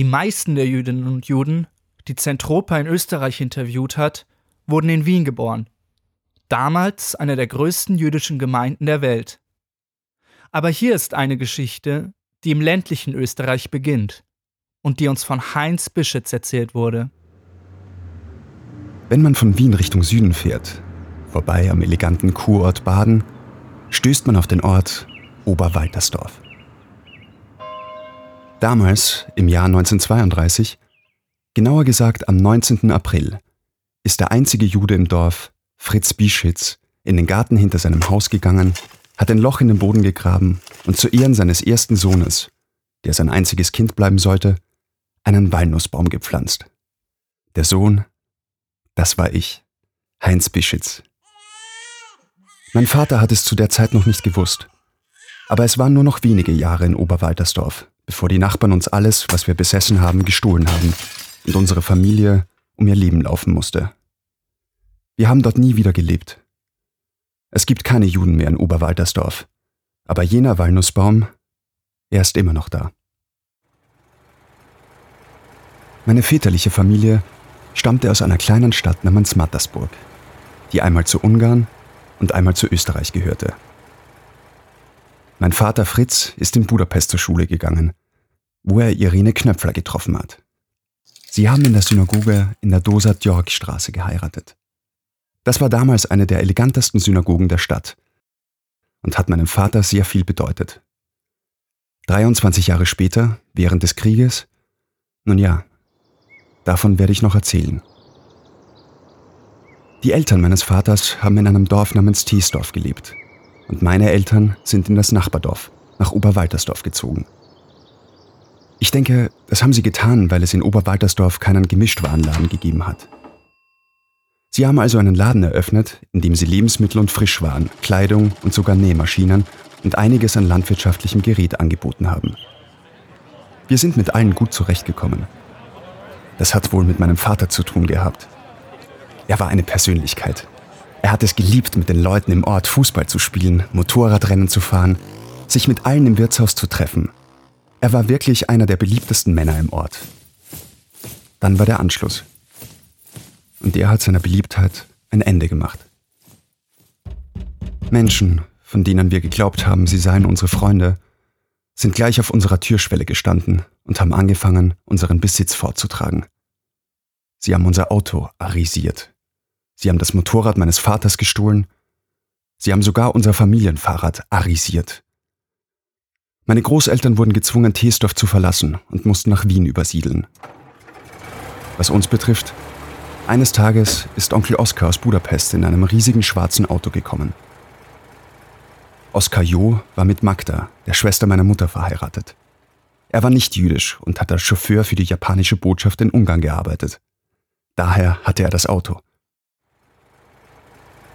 Die meisten der Jüdinnen und Juden, die Zentropa in Österreich interviewt hat, wurden in Wien geboren. Damals eine der größten jüdischen Gemeinden der Welt. Aber hier ist eine Geschichte, die im ländlichen Österreich beginnt und die uns von Heinz Bischitz erzählt wurde. Wenn man von Wien Richtung Süden fährt, vorbei am eleganten Kurort Baden, stößt man auf den Ort Oberwaltersdorf. Damals, im Jahr 1932, genauer gesagt am 19. April, ist der einzige Jude im Dorf, Fritz Bischitz, in den Garten hinter seinem Haus gegangen, hat ein Loch in den Boden gegraben und zu Ehren seines ersten Sohnes, der sein einziges Kind bleiben sollte, einen Walnussbaum gepflanzt. Der Sohn, das war ich, Heinz Bischitz. Mein Vater hat es zu der Zeit noch nicht gewusst. Aber es waren nur noch wenige Jahre in Oberwaltersdorf, bevor die Nachbarn uns alles, was wir besessen haben, gestohlen haben und unsere Familie um ihr Leben laufen musste. Wir haben dort nie wieder gelebt. Es gibt keine Juden mehr in Oberwaltersdorf, aber jener Walnussbaum, er ist immer noch da. Meine väterliche Familie stammte aus einer kleinen Stadt namens Mattersburg, die einmal zu Ungarn und einmal zu Österreich gehörte. Mein Vater Fritz ist in Budapest zur Schule gegangen, wo er Irene Knöpfler getroffen hat. Sie haben in der Synagoge in der Dosa Djorg-Straße geheiratet. Das war damals eine der elegantesten Synagogen der Stadt und hat meinem Vater sehr viel bedeutet. 23 Jahre später, während des Krieges, nun ja, davon werde ich noch erzählen. Die Eltern meines Vaters haben in einem Dorf namens Thiesdorf gelebt und meine Eltern sind in das Nachbardorf, nach Oberwaltersdorf gezogen. Ich denke, das haben sie getan, weil es in Oberwaltersdorf keinen Gemischtwarenladen gegeben hat. Sie haben also einen Laden eröffnet, in dem sie Lebensmittel und Frischwaren, Kleidung und sogar Nähmaschinen und einiges an landwirtschaftlichem Gerät angeboten haben. Wir sind mit allen gut zurechtgekommen. Das hat wohl mit meinem Vater zu tun gehabt. Er war eine Persönlichkeit. Er hat es geliebt, mit den Leuten im Ort Fußball zu spielen, Motorradrennen zu fahren, sich mit allen im Wirtshaus zu treffen. Er war wirklich einer der beliebtesten Männer im Ort. Dann war der Anschluss. Und der hat seiner Beliebtheit ein Ende gemacht. Menschen, von denen wir geglaubt haben, sie seien unsere Freunde, sind gleich auf unserer Türschwelle gestanden und haben angefangen, unseren Besitz fortzutragen. Sie haben unser Auto arisiert, Sie haben das Motorrad meines Vaters gestohlen. Sie haben sogar unser Familienfahrrad arisiert. Meine Großeltern wurden gezwungen, Teesdorf zu verlassen und mussten nach Wien übersiedeln. Was uns betrifft, eines Tages ist Onkel Oskar aus Budapest in einem riesigen schwarzen Auto gekommen. Oskar Jo war mit Magda, der Schwester meiner Mutter, verheiratet. Er war nicht jüdisch und hat als Chauffeur für die japanische Botschaft in Ungarn gearbeitet. Daher hatte er das Auto.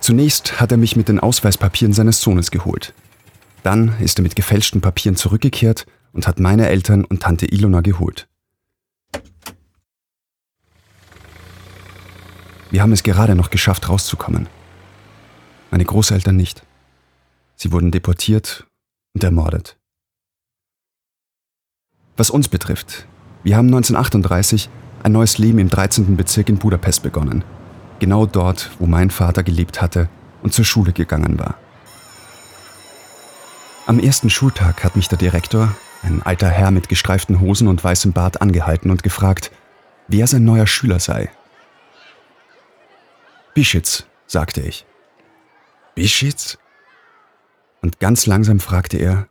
Zunächst hat er mich mit den Ausweispapieren seines Sohnes geholt. Dann ist er mit gefälschten Papieren zurückgekehrt und hat meine Eltern und Tante Ilona geholt. Wir haben es gerade noch geschafft, rauszukommen. Meine Großeltern nicht. Sie wurden deportiert und ermordet. Was uns betrifft, wir haben 1938 ein neues Leben im 13. Bezirk in Budapest begonnen genau dort, wo mein Vater gelebt hatte und zur Schule gegangen war. Am ersten Schultag hat mich der Direktor, ein alter Herr mit gestreiften Hosen und weißem Bart, angehalten und gefragt, wer sein neuer Schüler sei. Bischitz, sagte ich. Bischitz? Und ganz langsam fragte er,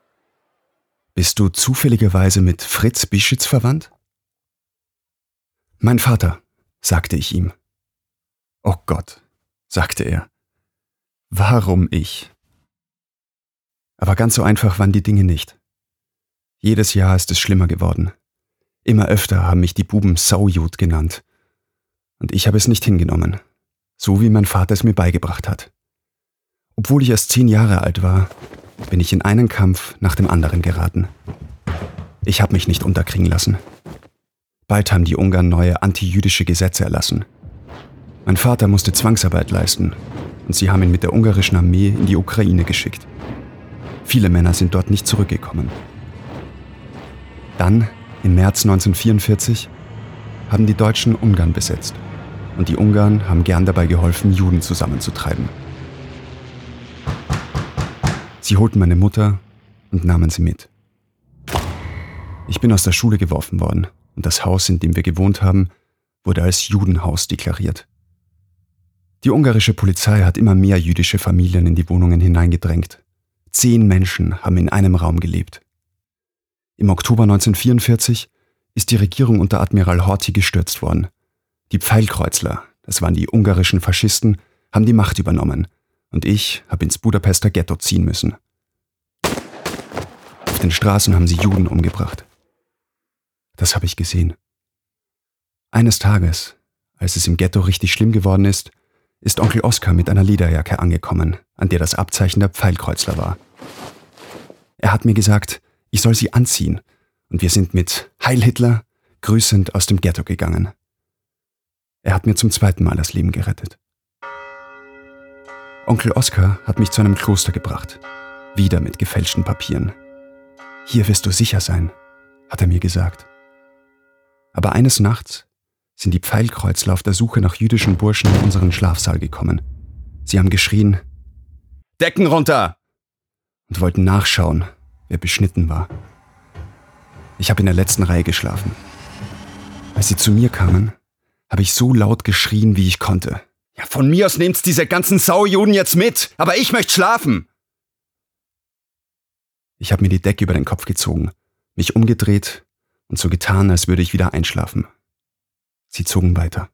bist du zufälligerweise mit Fritz Bischitz verwandt? Mein Vater, sagte ich ihm. Oh Gott, sagte er. Warum ich? Aber ganz so einfach waren die Dinge nicht. Jedes Jahr ist es schlimmer geworden. Immer öfter haben mich die Buben Saujud genannt. Und ich habe es nicht hingenommen, so wie mein Vater es mir beigebracht hat. Obwohl ich erst zehn Jahre alt war, bin ich in einen Kampf nach dem anderen geraten. Ich habe mich nicht unterkriegen lassen. Bald haben die Ungarn neue antijüdische Gesetze erlassen. Mein Vater musste Zwangsarbeit leisten und sie haben ihn mit der ungarischen Armee in die Ukraine geschickt. Viele Männer sind dort nicht zurückgekommen. Dann Im März 1944 haben die Deutschen Ungarn besetzt und die Ungarn haben gern dabei geholfen, Juden zusammenzutreiben. Sie holten meine Mutter und nahmen sie mit. Ich bin aus der Schule geworfen worden und das Haus, in dem wir gewohnt haben, wurde als Judenhaus deklariert. Die ungarische Polizei hat immer mehr jüdische Familien in die Wohnungen hineingedrängt. Zehn Menschen haben in einem Raum gelebt. Im Oktober 1944 ist die Regierung unter Admiral Horthy gestürzt worden. Die Pfeilkreuzler, das waren die ungarischen Faschisten, haben die Macht übernommen und ich habe ins Budapester Ghetto ziehen müssen. Auf den Straßen haben sie Juden umgebracht. Das habe ich gesehen. Eines Tages, als es im Ghetto richtig schlimm geworden ist, ist Onkel Oskar mit einer Lederjacke angekommen, an der das Abzeichen der Pfeilkreuzler war. Er hat mir gesagt, ich soll sie anziehen, und wir sind mit Heil Hitler grüßend aus dem Ghetto gegangen. Er hat mir zum zweiten Mal das Leben gerettet. Onkel Oskar hat mich zu einem Kloster gebracht, wieder mit gefälschten Papieren. Hier wirst du sicher sein, hat er mir gesagt. Aber eines Nachts sind die Pfeilkreuzler auf der Suche nach jüdischen Burschen in unseren Schlafsaal gekommen. Sie haben geschrien, Decken runter! und wollten nachschauen, wer beschnitten war. Ich habe in der letzten Reihe geschlafen. Als sie zu mir kamen, habe ich so laut geschrien, wie ich konnte. Ja, von mir aus nehmt's diese ganzen Saujuden jetzt mit, aber ich möchte schlafen! Ich habe mir die Decke über den Kopf gezogen, mich umgedreht und so getan, als würde ich wieder einschlafen. Sie zogen weiter.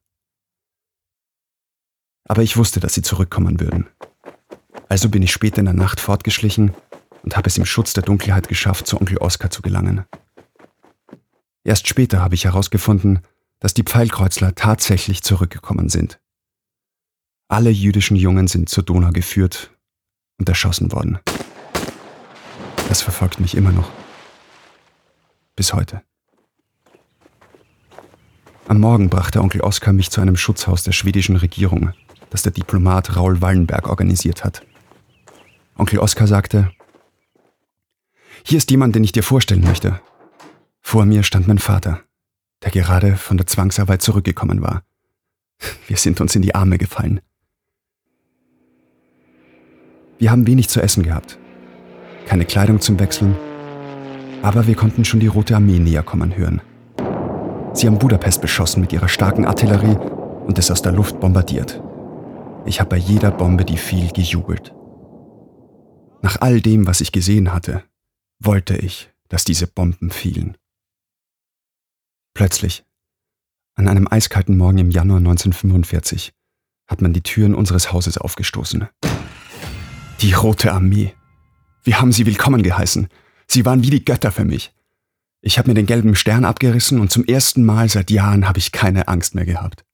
Aber ich wusste, dass sie zurückkommen würden. Also bin ich spät in der Nacht fortgeschlichen und habe es im Schutz der Dunkelheit geschafft, zu Onkel Oskar zu gelangen. Erst später habe ich herausgefunden, dass die Pfeilkreuzler tatsächlich zurückgekommen sind. Alle jüdischen Jungen sind zur Donau geführt und erschossen worden. Das verfolgt mich immer noch. Bis heute. Am Morgen brachte Onkel Oskar mich zu einem Schutzhaus der schwedischen Regierung, das der Diplomat Raul Wallenberg organisiert hat. Onkel Oskar sagte, hier ist jemand, den ich dir vorstellen möchte. Vor mir stand mein Vater, der gerade von der Zwangsarbeit zurückgekommen war. Wir sind uns in die Arme gefallen. Wir haben wenig zu essen gehabt, keine Kleidung zum Wechseln, aber wir konnten schon die Rote Armee näher kommen hören. Sie haben Budapest beschossen mit ihrer starken Artillerie und es aus der Luft bombardiert. Ich habe bei jeder Bombe, die fiel, gejubelt. Nach all dem, was ich gesehen hatte, wollte ich, dass diese Bomben fielen. Plötzlich, an einem eiskalten Morgen im Januar 1945, hat man die Türen unseres Hauses aufgestoßen. Die Rote Armee. Wir haben sie willkommen geheißen. Sie waren wie die Götter für mich. Ich habe mir den gelben Stern abgerissen und zum ersten Mal seit Jahren habe ich keine Angst mehr gehabt.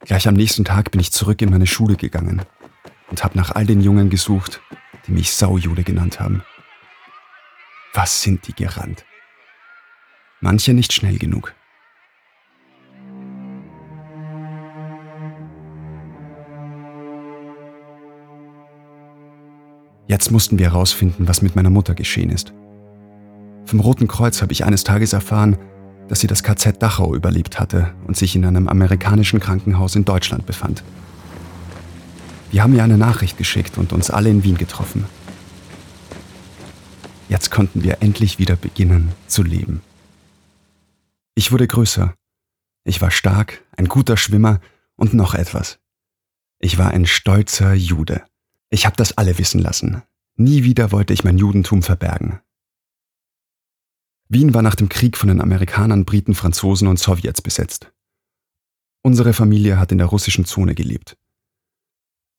Gleich am nächsten Tag bin ich zurück in meine Schule gegangen und habe nach all den Jungen gesucht, die mich Saujude genannt haben. Was sind die gerannt? Manche nicht schnell genug. Jetzt mussten wir herausfinden, was mit meiner Mutter geschehen ist. Vom Roten Kreuz habe ich eines Tages erfahren, dass sie das KZ Dachau überlebt hatte und sich in einem amerikanischen Krankenhaus in Deutschland befand. Wir haben ihr eine Nachricht geschickt und uns alle in Wien getroffen. Jetzt konnten wir endlich wieder beginnen zu leben. Ich wurde größer. Ich war stark, ein guter Schwimmer und noch etwas. Ich war ein stolzer Jude. Ich habe das alle wissen lassen. Nie wieder wollte ich mein Judentum verbergen. Wien war nach dem Krieg von den Amerikanern, Briten, Franzosen und Sowjets besetzt. Unsere Familie hat in der russischen Zone gelebt.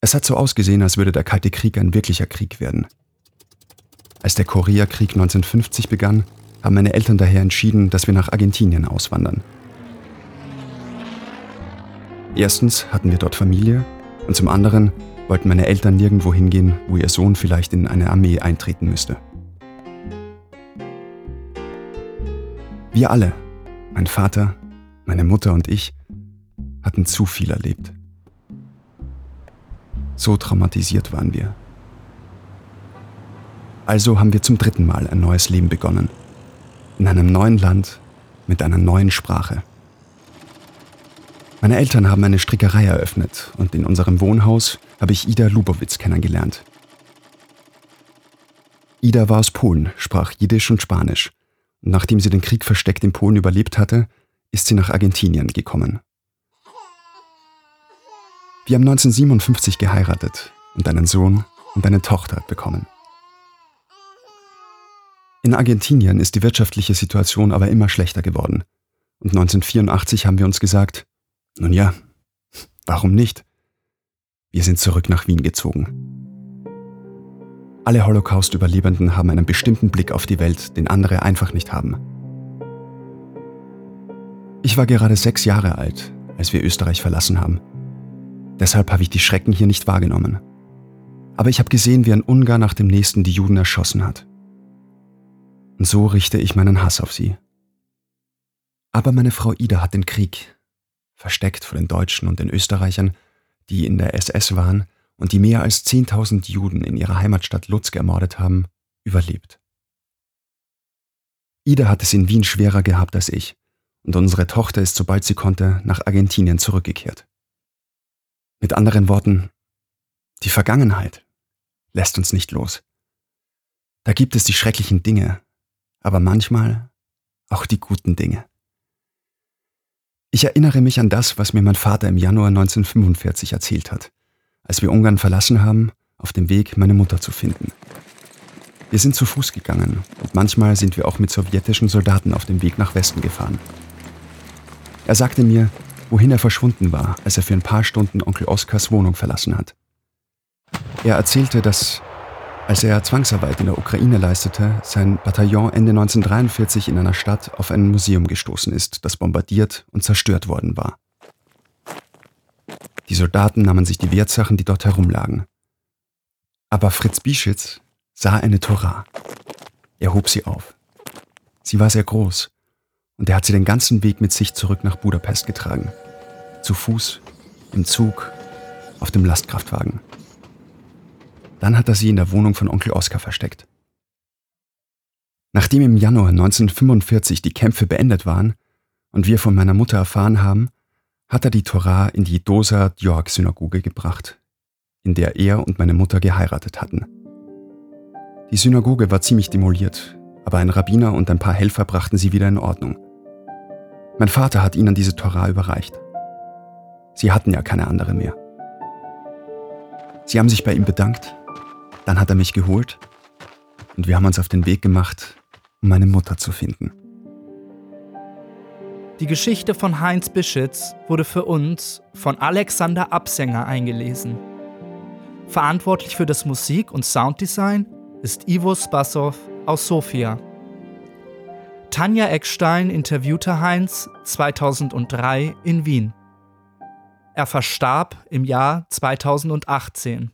Es hat so ausgesehen, als würde der Kalte Krieg ein wirklicher Krieg werden. Als der Koreakrieg 1950 begann, haben meine Eltern daher entschieden, dass wir nach Argentinien auswandern. Erstens hatten wir dort Familie und zum anderen wollten meine Eltern nirgendwo hingehen, wo ihr Sohn vielleicht in eine Armee eintreten müsste. Wir alle, mein Vater, meine Mutter und ich, hatten zu viel erlebt. So traumatisiert waren wir. Also haben wir zum dritten Mal ein neues Leben begonnen. in einem neuen Land mit einer neuen Sprache. Meine Eltern haben eine Strickerei eröffnet und in unserem Wohnhaus habe ich Ida Lubowitz kennengelernt. Ida war aus Polen, sprach Jiddisch und Spanisch nachdem sie den Krieg versteckt in Polen überlebt hatte, ist sie nach Argentinien gekommen. Wir haben 1957 geheiratet und einen Sohn und eine Tochter bekommen. In Argentinien ist die wirtschaftliche Situation aber immer schlechter geworden. Und 1984 haben wir uns gesagt, nun ja, warum nicht? Wir sind zurück nach Wien gezogen. Alle Holocaust-Überlebenden haben einen bestimmten Blick auf die Welt, den andere einfach nicht haben. Ich war gerade sechs Jahre alt, als wir Österreich verlassen haben. Deshalb habe ich die Schrecken hier nicht wahrgenommen. Aber ich habe gesehen, wie ein Ungar nach dem nächsten die Juden erschossen hat. Und so richte ich meinen Hass auf sie. Aber meine Frau Ida hat den Krieg, versteckt vor den Deutschen und den Österreichern, die in der SS waren und die mehr als 10.000 Juden in ihrer Heimatstadt Lutsk ermordet haben, überlebt. Ida hat es in Wien schwerer gehabt als ich, und unsere Tochter ist, sobald sie konnte, nach Argentinien zurückgekehrt. Mit anderen Worten, die Vergangenheit lässt uns nicht los. Da gibt es die schrecklichen Dinge, aber manchmal auch die guten Dinge. Ich erinnere mich an das, was mir mein Vater im Januar 1945 erzählt hat, als wir Ungarn verlassen haben, auf dem Weg, meine Mutter zu finden. Wir sind zu Fuß gegangen und manchmal sind wir auch mit sowjetischen Soldaten auf dem Weg nach Westen gefahren. Er sagte mir, wohin er verschwunden war, als er für ein paar Stunden Onkel Oskars Wohnung verlassen hat. Er erzählte, dass, als er Zwangsarbeit in der Ukraine leistete, sein Bataillon Ende 1943 in einer Stadt auf ein Museum gestoßen ist, das bombardiert und zerstört worden war. Die Soldaten nahmen sich die Wertsachen, die dort herumlagen. Aber Fritz Bischitz sah eine Tora. Er hob sie auf. Sie war sehr groß und er hat sie den ganzen Weg mit sich zurück nach Budapest getragen. Zu Fuß, im Zug, auf dem Lastkraftwagen. Dann hat er sie in der Wohnung von Onkel Oskar versteckt. Nachdem im Januar 1945 die Kämpfe beendet waren und wir von meiner Mutter erfahren haben, hat er die Torah in die Dosa Djorg Synagoge gebracht, in der er und meine Mutter geheiratet hatten. Die Synagoge war ziemlich demoliert, aber ein Rabbiner und ein paar Helfer brachten sie wieder in Ordnung. Mein Vater hat ihnen diese Torah überreicht. Sie hatten ja keine andere mehr. Sie haben sich bei ihm bedankt, dann hat er mich geholt und wir haben uns auf den Weg gemacht, um meine Mutter zu finden. Die Geschichte von Heinz Bischitz wurde für uns von Alexander Absänger eingelesen. Verantwortlich für das Musik- und Sounddesign ist Ivo Spassow aus Sofia. Tanja Eckstein interviewte Heinz 2003 in Wien. Er verstarb im Jahr 2018.